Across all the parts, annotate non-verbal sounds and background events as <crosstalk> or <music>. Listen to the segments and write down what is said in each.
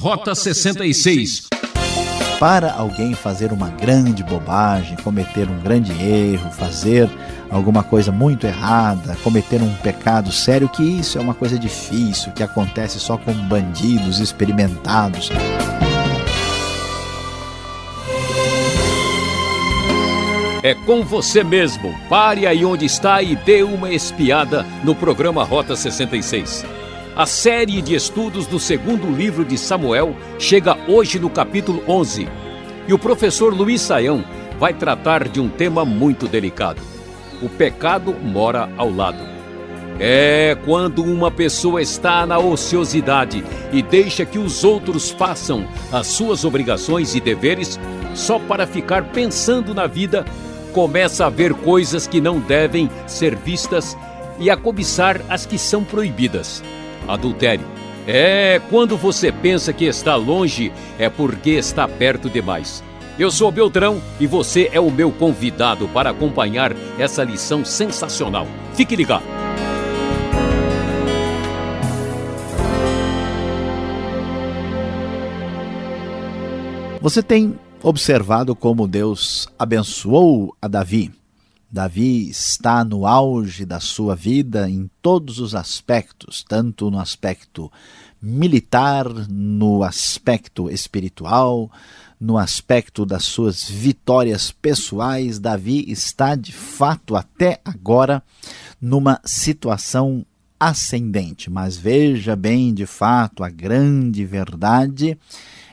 Rota 66. Para alguém fazer uma grande bobagem, cometer um grande erro, fazer alguma coisa muito errada, cometer um pecado sério, que isso é uma coisa difícil, que acontece só com bandidos experimentados. É com você mesmo. Pare aí onde está e dê uma espiada no programa Rota 66. A série de estudos do segundo livro de Samuel chega hoje no capítulo 11. E o professor Luiz Saião vai tratar de um tema muito delicado. O pecado mora ao lado. É quando uma pessoa está na ociosidade e deixa que os outros façam as suas obrigações e deveres só para ficar pensando na vida, começa a ver coisas que não devem ser vistas e a cobiçar as que são proibidas. Adultério. É quando você pensa que está longe, é porque está perto demais. Eu sou Beltrão e você é o meu convidado para acompanhar essa lição sensacional. Fique ligado. Você tem observado como Deus abençoou a Davi? Davi está no auge da sua vida em todos os aspectos, tanto no aspecto militar, no aspecto espiritual, no aspecto das suas vitórias pessoais. Davi está de fato até agora numa situação ascendente. Mas veja bem, de fato, a grande verdade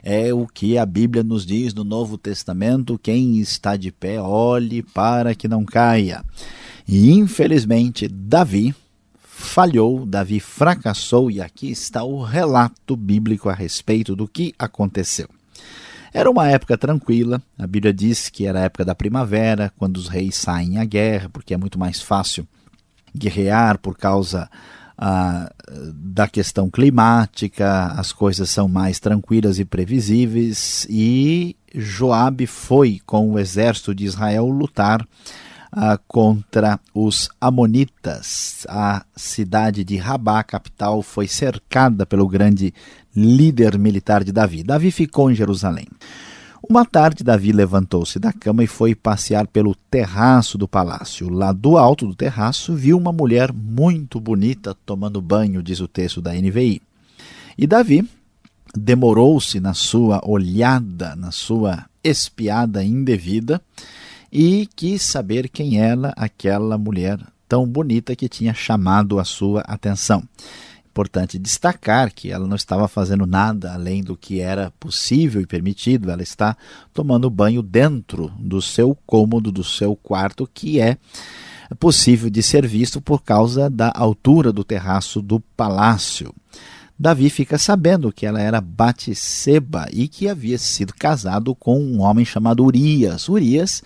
é o que a Bíblia nos diz no Novo Testamento: quem está de pé, olhe para que não caia. E infelizmente, Davi falhou, Davi fracassou, e aqui está o relato bíblico a respeito do que aconteceu. Era uma época tranquila, a Bíblia diz que era a época da primavera, quando os reis saem à guerra, porque é muito mais fácil guerrear por causa da questão climática, as coisas são mais tranquilas e previsíveis, e Joabe foi com o exército de Israel lutar contra os amonitas. A cidade de Rabá, capital, foi cercada pelo grande líder militar de Davi. Davi ficou em Jerusalém. Uma tarde, Davi levantou-se da cama e foi passear pelo terraço do palácio. Lá do alto do terraço, viu uma mulher muito bonita tomando banho, diz o texto da NVI. E Davi demorou-se na sua olhada, na sua espiada indevida e quis saber quem era aquela mulher tão bonita que tinha chamado a sua atenção importante destacar que ela não estava fazendo nada além do que era possível e permitido, ela está tomando banho dentro do seu cômodo, do seu quarto, que é possível de ser visto por causa da altura do terraço do palácio. Davi fica sabendo que ela era Batseba e que havia sido casado com um homem chamado Urias. Urias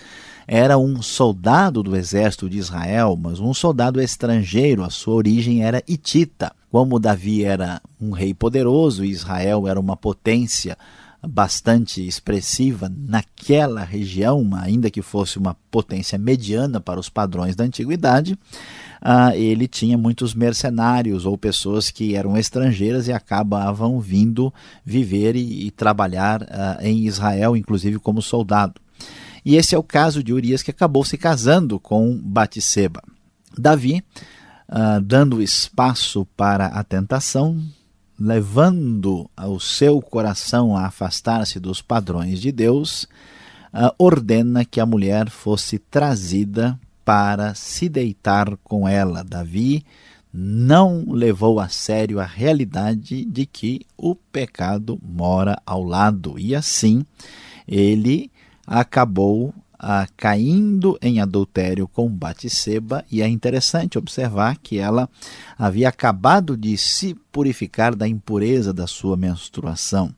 era um soldado do exército de Israel, mas um soldado estrangeiro, a sua origem era hitita. Como Davi era um rei poderoso Israel era uma potência bastante expressiva naquela região, ainda que fosse uma potência mediana para os padrões da antiguidade, uh, ele tinha muitos mercenários ou pessoas que eram estrangeiras e acabavam vindo viver e, trabalhar uh, em Israel, inclusive como soldado. E esse é o caso de Urias que acabou se casando com Batseba. Davi, uh, dando espaço para a tentação, levando o seu coração a afastar-se dos padrões de Deus, uh, ordena que a mulher fosse trazida para se deitar com ela. Davi não levou a sério a realidade de que o pecado mora ao lado e assim ele acabou ah, caindo em adultério com Batseba e é interessante observar que ela havia acabado de se purificar da impureza da sua menstruação.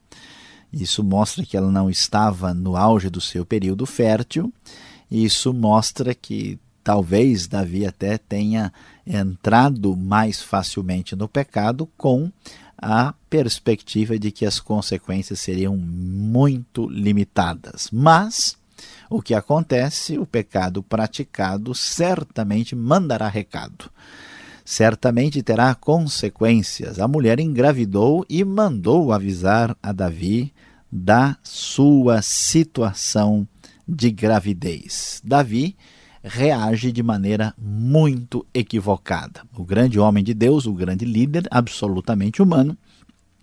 Isso mostra que ela não estava no auge do seu período fértil. Isso mostra que talvez Davi até tenha entrado mais facilmente no pecado com a perspectiva de que as consequências seriam muito limitadas. Mas o que acontece, o pecado praticado certamente mandará recado. certamente terá consequências. A mulher engravidou e mandou avisar a Davi da sua situação de gravidez. Davi reage de maneira muito equivocada. O grande homem de Deus, o grande líder, absolutamente humano,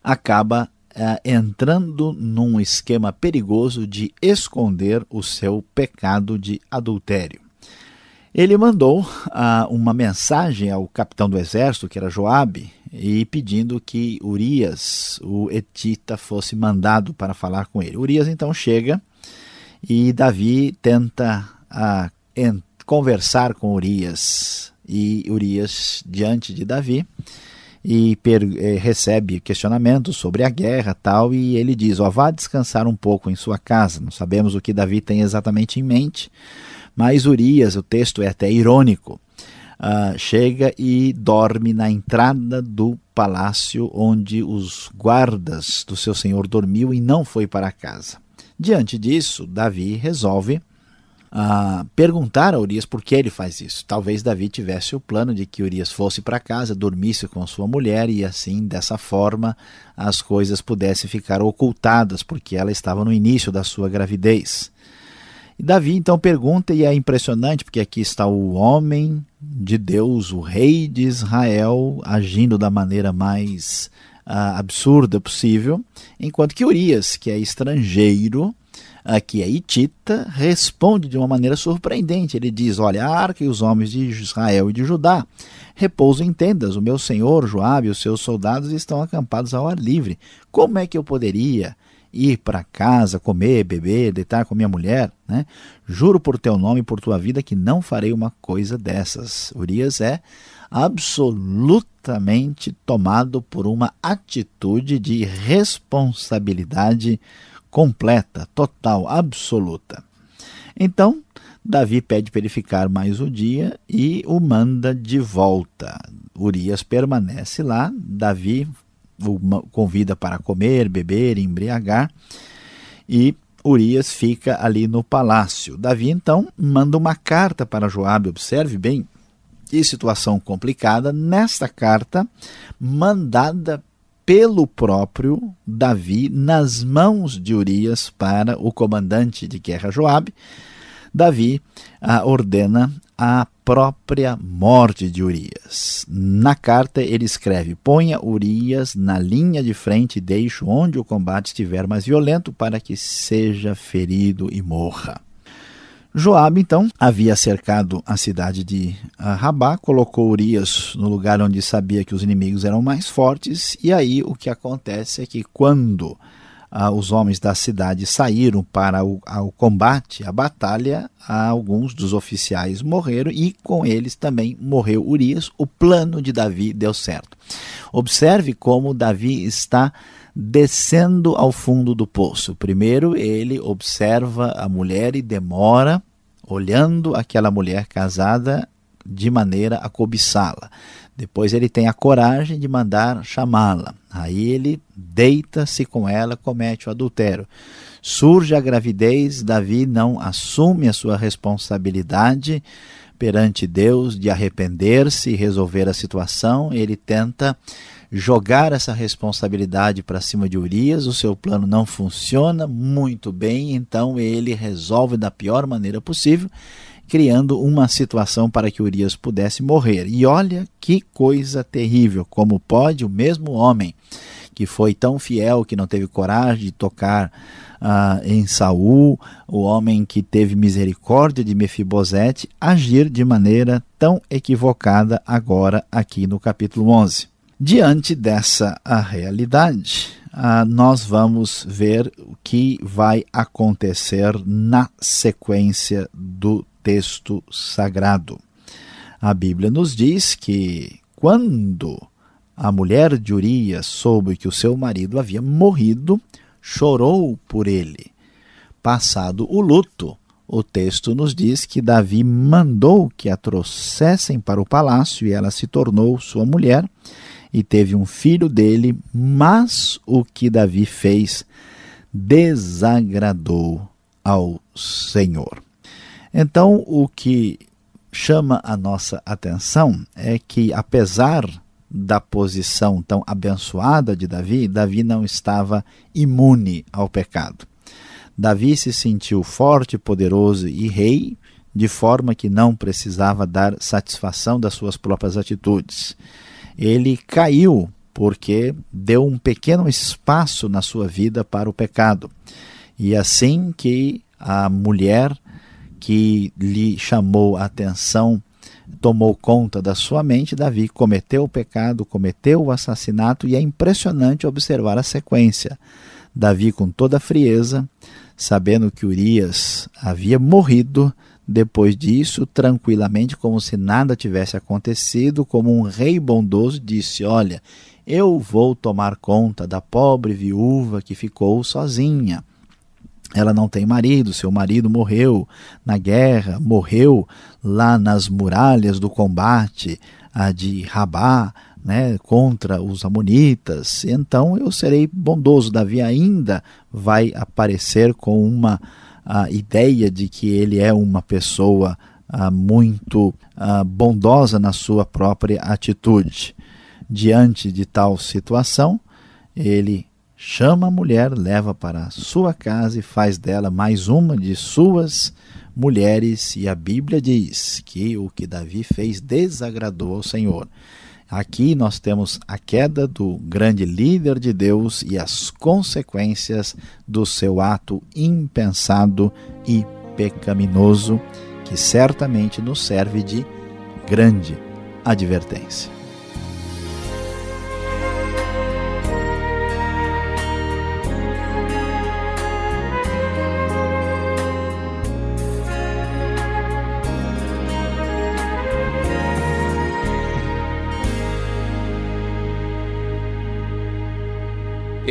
acaba é, entrando num esquema perigoso de esconder o seu pecado de adultério. Ele mandou ah, uma mensagem ao capitão do exército, que era Joabe, e pedindo que Urias, o etita, fosse mandado para falar com ele. Urias então chega e Davi tenta ah, conversar com Urias. E Urias, diante de Davi, e eh, recebe questionamentos sobre a guerra tal e ele diz ó vá descansar um pouco em sua casa não sabemos o que Davi tem exatamente em mente mas Urias o texto é até irônico uh, chega e dorme na entrada do palácio onde os guardas do seu senhor dormiam e não foi para casa. Diante disso Davi resolve a perguntar a Urias por que ele faz isso. Talvez Davi tivesse o plano de que Urias fosse para casa, dormisse com sua mulher e assim, dessa forma, as coisas pudessem ficar ocultadas, porque ela estava no início da sua gravidez. E Davi então pergunta, e é impressionante, porque aqui está o homem de Deus, o rei de Israel, agindo da maneira mais uh, absurda possível, enquanto que Urias, que é estrangeiro, aqui é Itita, responde de uma maneira surpreendente. Ele diz: Olha, a arca e os homens de Israel e de Judá repousam em tendas. O meu senhor Joabe e os seus soldados estão acampados ao ar livre. Como é que eu poderia ir para casa, comer, beber, deitar com minha mulher? Né? Juro por teu nome e por tua vida que não farei uma coisa dessas. Urias é absolutamente tomado por uma atitude de responsabilidade completa, total, absoluta. Então, Davi pede para ele ficar mais um dia e o manda de volta. Urias permanece lá, Davi o convida para comer, beber, embriagar e Urias fica ali no palácio. Davi então manda uma carta para Joabe, observe bem, que situação complicada. Nesta carta, mandada pelo próprio Davi nas mãos de Urias para o comandante de guerra Joabe, Davi ah, ordena a própria morte de Urias. Na carta ele escreve: Ponha Urias na linha de frente e deixe onde o combate estiver mais violento para que seja ferido e morra. Joabe então havia cercado a cidade de ah, Rabá, colocou Urias no lugar onde sabia que os inimigos eram mais fortes, e aí o que acontece é que quando ah, os homens da cidade saíram para o ao combate, a batalha, alguns dos oficiais morreram e com eles também morreu Urias. O plano de Davi deu certo. Observe como Davi está descendo ao fundo do poço. Primeiro, ele observa a mulher e demora, olhando aquela mulher casada, de maneira a cobiçá-la. Depois ele tem a coragem de mandar chamá-la. Aí ele deita-se com ela, comete o adultério. Surge a gravidez, Davi não assume a sua responsabilidade perante Deus de arrepender-se e resolver a situação. Ele tenta jogar essa responsabilidade para cima de Urias, o seu plano não funciona muito bem, então ele resolve da pior maneira possível, criando uma situação para que Urias pudesse morrer. E olha que coisa terrível, como pode o mesmo homem que foi tão fiel que não teve coragem de tocar ah, em Saul, o homem que teve misericórdia de Mefibosete, agir de maneira tão equivocada agora aqui no capítulo 11. Diante dessa realidade, ah, nós vamos ver o que vai acontecer na sequência do texto sagrado. A Bíblia nos diz que quando a mulher de Urias soube que o seu marido havia morrido, chorou por ele. Passado o luto, o texto nos diz que Davi mandou que a trouxessem para o palácio e ela se tornou sua mulher e teve um filho dele, mas o que Davi fez desagradou ao Senhor. Então, o que chama a nossa atenção é que, apesar da posição tão abençoada de Davi, Davi não estava imune ao pecado. Davi se sentiu forte, poderoso e rei, de forma que não precisava dar satisfação das suas próprias atitudes. Ele caiu porque deu um pequeno espaço na sua vida para o pecado. E assim que a mulher que lhe chamou a atenção tomou conta da sua mente, Davi cometeu o pecado, cometeu o assassinato, e é impressionante observar a sequência. Davi, com toda a frieza, sabendo que Urias havia morrido, depois disso, tranquilamente, como se nada tivesse acontecido, como um rei bondoso, disse: Olha, eu vou tomar conta da pobre viúva que ficou sozinha. Ela não tem marido, seu marido morreu na guerra, morreu lá nas muralhas do combate de Rabá, né, contra os amonitas. Então eu serei bondoso. Davi ainda vai aparecer com uma a ideia de que ele é uma pessoa a, muito a, bondosa na sua própria atitude. Diante de tal situação, ele chama a mulher, leva para sua casa e faz dela mais uma de suas mulheres. E a Bíblia diz que o que Davi fez desagradou ao Senhor. Aqui nós temos a queda do grande líder de Deus e as consequências do seu ato impensado e pecaminoso, que certamente nos serve de grande advertência.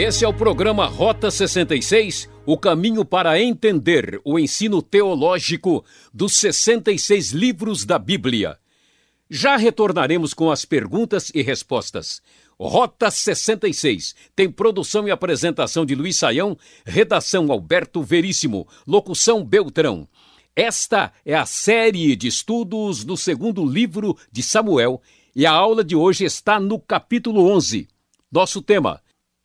Esse é o programa Rota 66, o caminho para entender o ensino teológico dos 66 livros da Bíblia. Já retornaremos com as perguntas e respostas. Rota 66 tem produção e apresentação de Luiz Saião, redação Alberto Veríssimo, locução Beltrão. Esta é a série de estudos do segundo livro de Samuel e a aula de hoje está no capítulo 11. Nosso tema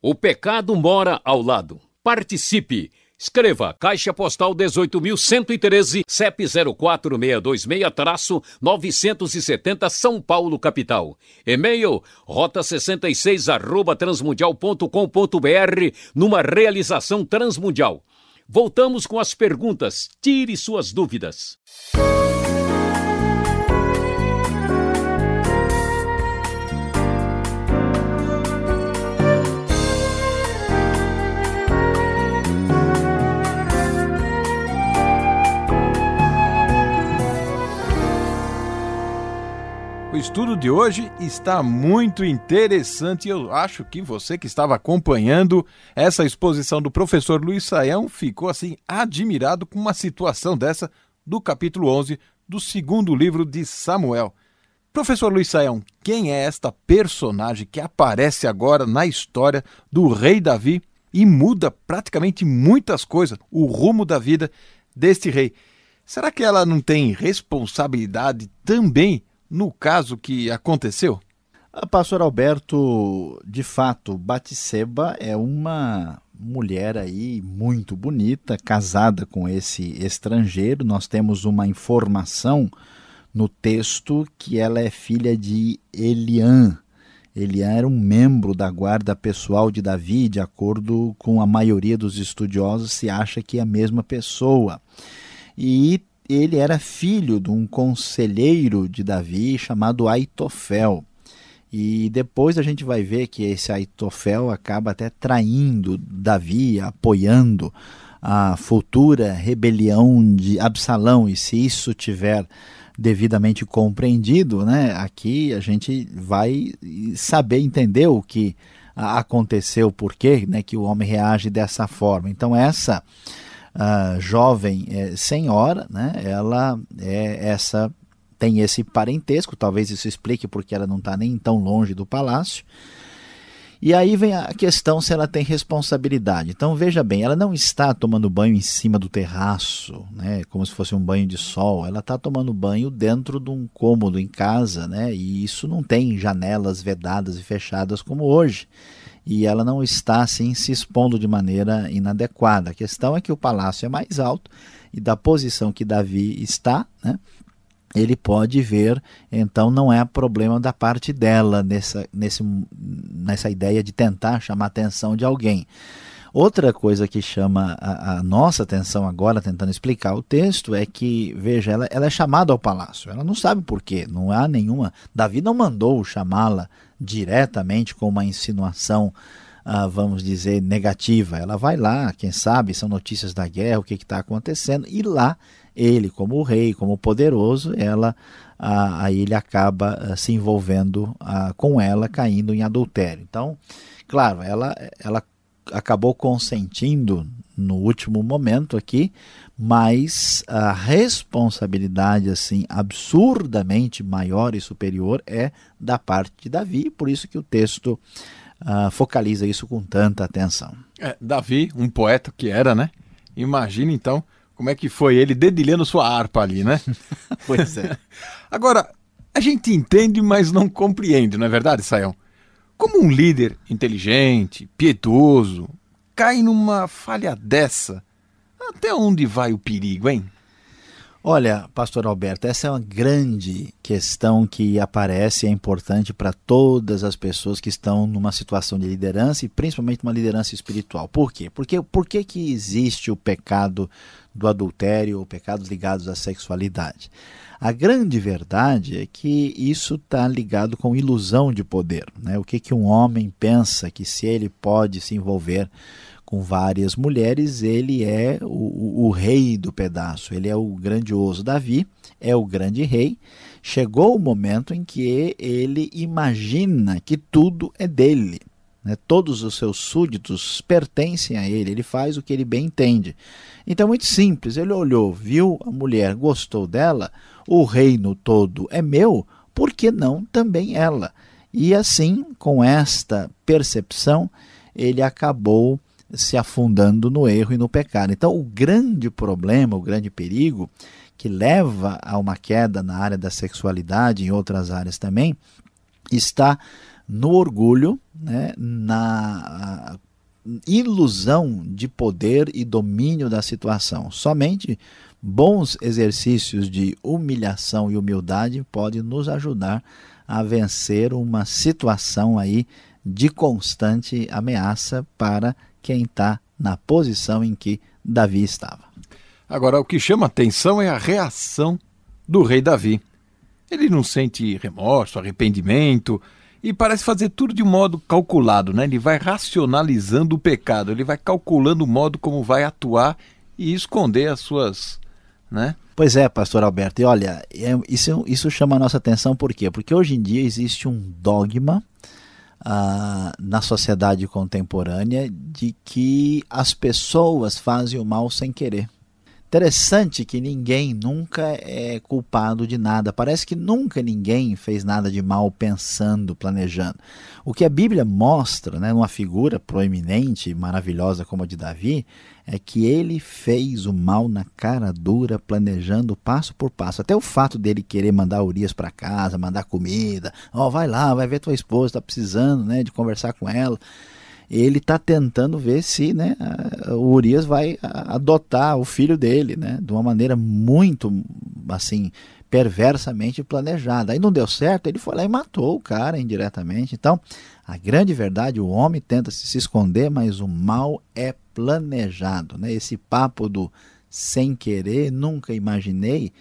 o pecado mora ao lado. Participe! Escreva Caixa Postal 18.113, CEP 04626-970 São Paulo, capital. E-mail rota66 arroba transmundial.com.br numa realização transmundial. Voltamos com as perguntas. Tire suas dúvidas. O estudo de hoje está muito interessante e eu acho que você que estava acompanhando essa exposição do professor Luiz Saião ficou assim admirado com uma situação dessa do capítulo 11 do segundo livro de Samuel. Professor Luiz Saião, quem é esta personagem que aparece agora na história do rei Davi e muda praticamente muitas coisas, o rumo da vida deste rei? Será que ela não tem responsabilidade também no caso que aconteceu? Pastor Alberto, de fato, Batseba é uma mulher aí muito bonita, casada com esse estrangeiro. Nós temos uma informação no texto que ela é filha de Eliã. Eliã era um membro da guarda pessoal de Davi, de acordo com a maioria dos estudiosos, se acha que é a mesma pessoa. E ele era filho de um conselheiro de Davi chamado Aitofel. E depois a gente vai ver que esse Aitofel acaba até traindo Davi, apoiando a futura rebelião de Absalão. E se isso tiver devidamente compreendido, né, aqui a gente vai saber entender o que aconteceu, por quê, né, que o homem reage dessa forma. Então essa jovem é, senhora, né, ela é essa tem esse parentesco, talvez isso explique porque ela não está nem tão longe do palácio. E aí vem a questão se ela tem responsabilidade. Então veja bem, ela não está tomando banho em cima do terraço, né, como se fosse um banho de sol. Ela está tomando banho dentro de um cômodo em casa, né, e isso não tem janelas vedadas e fechadas como hoje. E ela não está assim se expondo de maneira inadequada. A questão é que o palácio é mais alto e da posição que Davi está, né, ele pode ver, então não é problema da parte dela nessa, nesse, nessa ideia de tentar chamar a atenção de alguém. Outra coisa que chama a, a, nossa atenção agora, tentando explicar o texto, é que, veja, ela, ela é chamada ao palácio. Ela não sabe por quê, não há nenhuma. Davi não mandou chamá-la diretamente com uma insinuação, ah, vamos dizer, negativa. Ela vai lá, quem sabe, são notícias da guerra, o que está acontecendo, e lá ele como rei, como poderoso, ela aí ele acaba se envolvendo com ela, caindo em adultério. Então, claro, ela, ela acabou consentindo no último momento aqui, mas a responsabilidade assim absurdamente maior e superior é da parte de Davi, por isso que o texto uh, focaliza isso com tanta atenção. É, Davi, um poeta que era, né? Imagina então como é que foi ele dedilhando sua harpa ali, né? <laughs> pois é. <laughs> Agora, a gente entende, mas não compreende, não é verdade, Sayão? Como um líder inteligente, piedoso, cai numa falha dessa, até onde vai o perigo, hein? Olha, pastor Alberto, essa é uma grande questão que aparece e é importante para todas as pessoas que estão numa situação de liderança e principalmente uma liderança espiritual. Por quê? Porque por que, que existe o pecado do adultério ou pecados ligados à sexualidade? A grande verdade é que isso está ligado com ilusão de poder. Né? O que, que um homem pensa que se ele pode se envolver com várias mulheres, ele é o, o, rei do pedaço, ele é o grandioso Davi, é o grande rei. Chegou o momento em que ele imagina que tudo é dele. Né? Todos os seus súditos pertencem a ele, ele faz o que ele bem entende. Então, muito simples: ele olhou, viu a mulher, gostou dela, o reino todo é meu, por que não também ela? E assim, com esta percepção, ele acabou se afundando no erro e no pecado. Então, o grande problema, o grande perigo que leva a uma queda na área da sexualidade e em outras áreas também, está no orgulho, né, na ilusão de poder e domínio da situação. Somente bons exercícios de humilhação e humildade podem nos ajudar a vencer uma situação aí de constante ameaça para quem está na posição em que Davi estava. Agora, o que chama atenção é a reação do rei Davi. Ele não sente remorso, arrependimento e parece fazer tudo de modo calculado, né? Ele vai racionalizando o pecado, ele vai calculando o modo como vai atuar e esconder as suas, né? Pois é, pastor Alberto. E olha, é, isso, isso chama a nossa atenção por quê? Porque hoje em dia existe um dogma na sociedade contemporânea de que as pessoas fazem o mal sem querer. Interessante que ninguém nunca é culpado de nada. Parece que nunca ninguém fez nada de mal pensando, planejando. O que a Bíblia mostra, né, numa figura proeminente e maravilhosa como a de Davi, é que ele fez o mal na cara dura, planejando passo por passo. Até o fato dele querer mandar Urias para casa, mandar comida, ó, oh, vai lá, vai ver tua esposa, está precisando, né, de conversar com ela. Ele está tentando ver se, né, o Urias vai adotar o filho dele, né, de uma maneira muito, assim, perversamente planejada. Aí não deu certo, ele foi lá e matou o cara indiretamente. Então, a grande verdade, o homem tenta se esconder, mas o mal é planejado. Né? Esse papo do sem querer, nunca imaginei,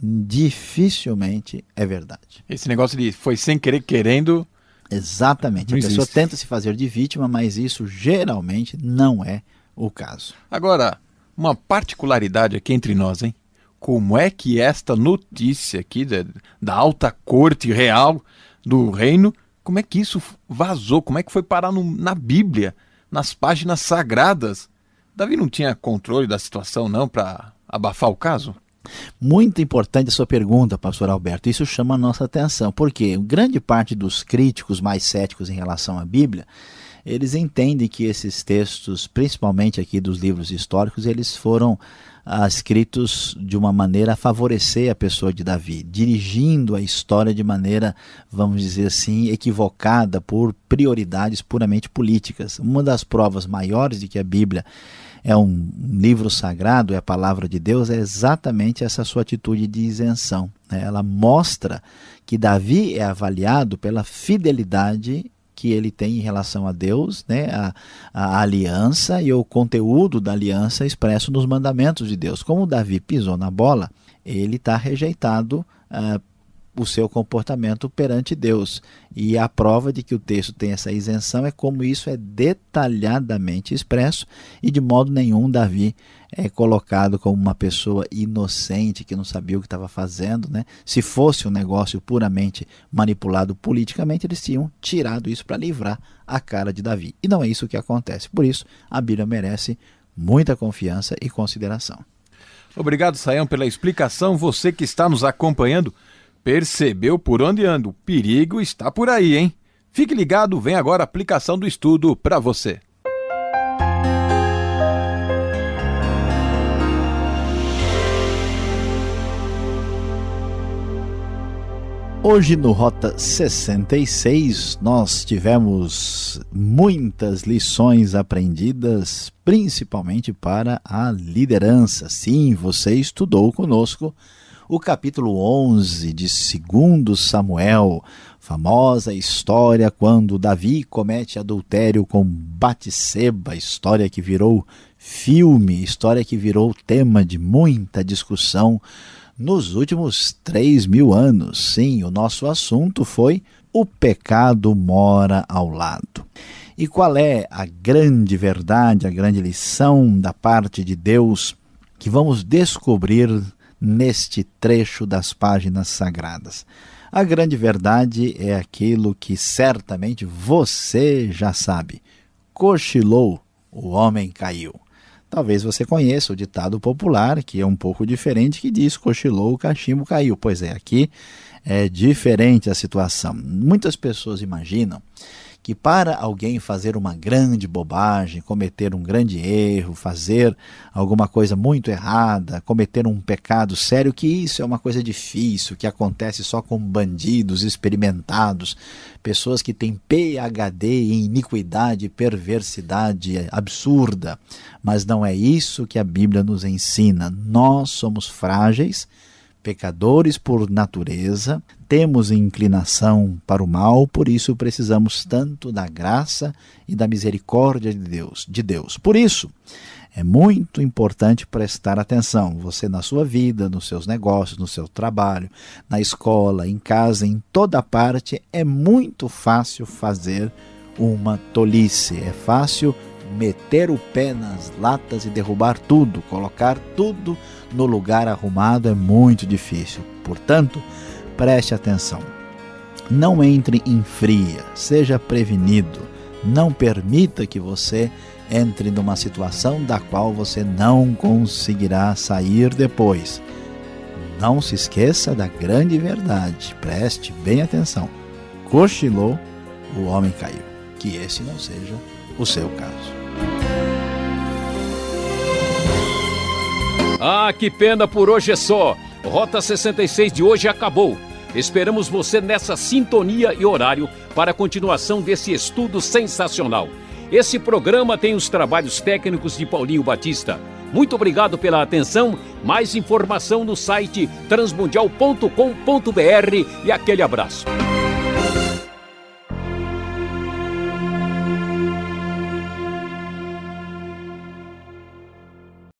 dificilmente é verdade. Esse negócio de foi sem querer querendo. Exatamente. A pessoa tenta se fazer de vítima, mas isso geralmente não é o caso. Agora, uma particularidade aqui entre nós, hein? Como é que esta notícia aqui da, da alta corte real do reino, como é que isso vazou? Como é que foi parar no, na Bíblia? nas páginas sagradas. Davi não tinha controle da situação, não, para abafar o caso? Muito importante a sua pergunta, pastor Alberto. Isso chama a nossa atenção, porque grande parte dos críticos mais céticos em relação à Bíblia, eles entendem que esses textos, principalmente aqui dos livros históricos, eles foram ah, escritos de uma maneira a favorecer a pessoa de Davi, dirigindo a história de maneira, vamos dizer assim, equivocada por prioridades puramente políticas. Uma das provas maiores de que a Bíblia é um livro sagrado, é a palavra de Deus, é exatamente essa sua atitude de isenção. Né? Ela mostra que Davi é avaliado pela fidelidade que ele tem em relação a Deus, né, a, a, aliança e o conteúdo da aliança expresso nos mandamentos de Deus. Como Davi pisou na bola, ele está rejeitado uh, o seu comportamento perante Deus. E a prova de que o texto tem essa isenção é como isso é detalhadamente expresso e de modo nenhum Davi é colocado como uma pessoa inocente que não sabia o que estava fazendo. Né? Se fosse um negócio puramente manipulado politicamente, eles tinham tirado isso para livrar a cara de Davi. E não é isso que acontece. Por isso, a Bíblia merece muita confiança e consideração. Obrigado, Saião, pela explicação. Você que está nos acompanhando Percebeu por onde ando? O perigo está por aí, hein? Fique ligado, vem agora a aplicação do estudo para você. Hoje no Rota 66 nós tivemos muitas lições aprendidas, principalmente para a liderança. Sim, você estudou conosco o capítulo 11 de 2 Samuel, famosa história quando Davi comete adultério com Batseba, história que virou filme, história que virou tema de muita discussão nos últimos três mil anos. Sim, o nosso assunto foi o pecado mora ao lado. E qual é a grande verdade, a grande lição da parte de Deus que vamos descobrir neste trecho das páginas sagradas. A grande verdade é aquilo que certamente você já sabe. Cochilou, o homem caiu. Talvez você conheça o ditado popular, que é um pouco diferente, que diz cochilou, o cachimbo caiu. Pois é, aqui é diferente a situação. Muitas pessoas imaginam que para alguém fazer uma grande bobagem, cometer um grande erro, fazer alguma coisa muito errada, cometer um pecado sério, que isso é uma coisa difícil, que acontece só com bandidos experimentados, pessoas que têm PhD em iniquidade perversidade absurda. Mas não é isso que a Bíblia nos ensina. Nós somos frágeis pecadores por natureza, temos inclinação para o mal, por isso precisamos tanto da graça e da misericórdia de Deus, de Deus. Por isso, é muito importante prestar atenção. Você na sua vida, nos seus negócios, no seu trabalho, na escola, em casa, em toda parte, é muito fácil fazer uma tolice. É fácil meter o pé nas latas e derrubar tudo, colocar tudo no lugar arrumado é muito difícil. Portanto, preste atenção. Não entre em fria, seja prevenido. Não permita que você entre numa situação da qual você não conseguirá sair depois. Não se esqueça da grande verdade. Preste bem atenção. Cochilou, o homem caiu. Que esse não seja o seu caso. Ah, que pena por hoje é só. Rota 66 de hoje acabou. Esperamos você nessa sintonia e horário para a continuação desse estudo sensacional. Esse programa tem os trabalhos técnicos de Paulinho Batista. Muito obrigado pela atenção. Mais informação no site transmundial.com.br e aquele abraço.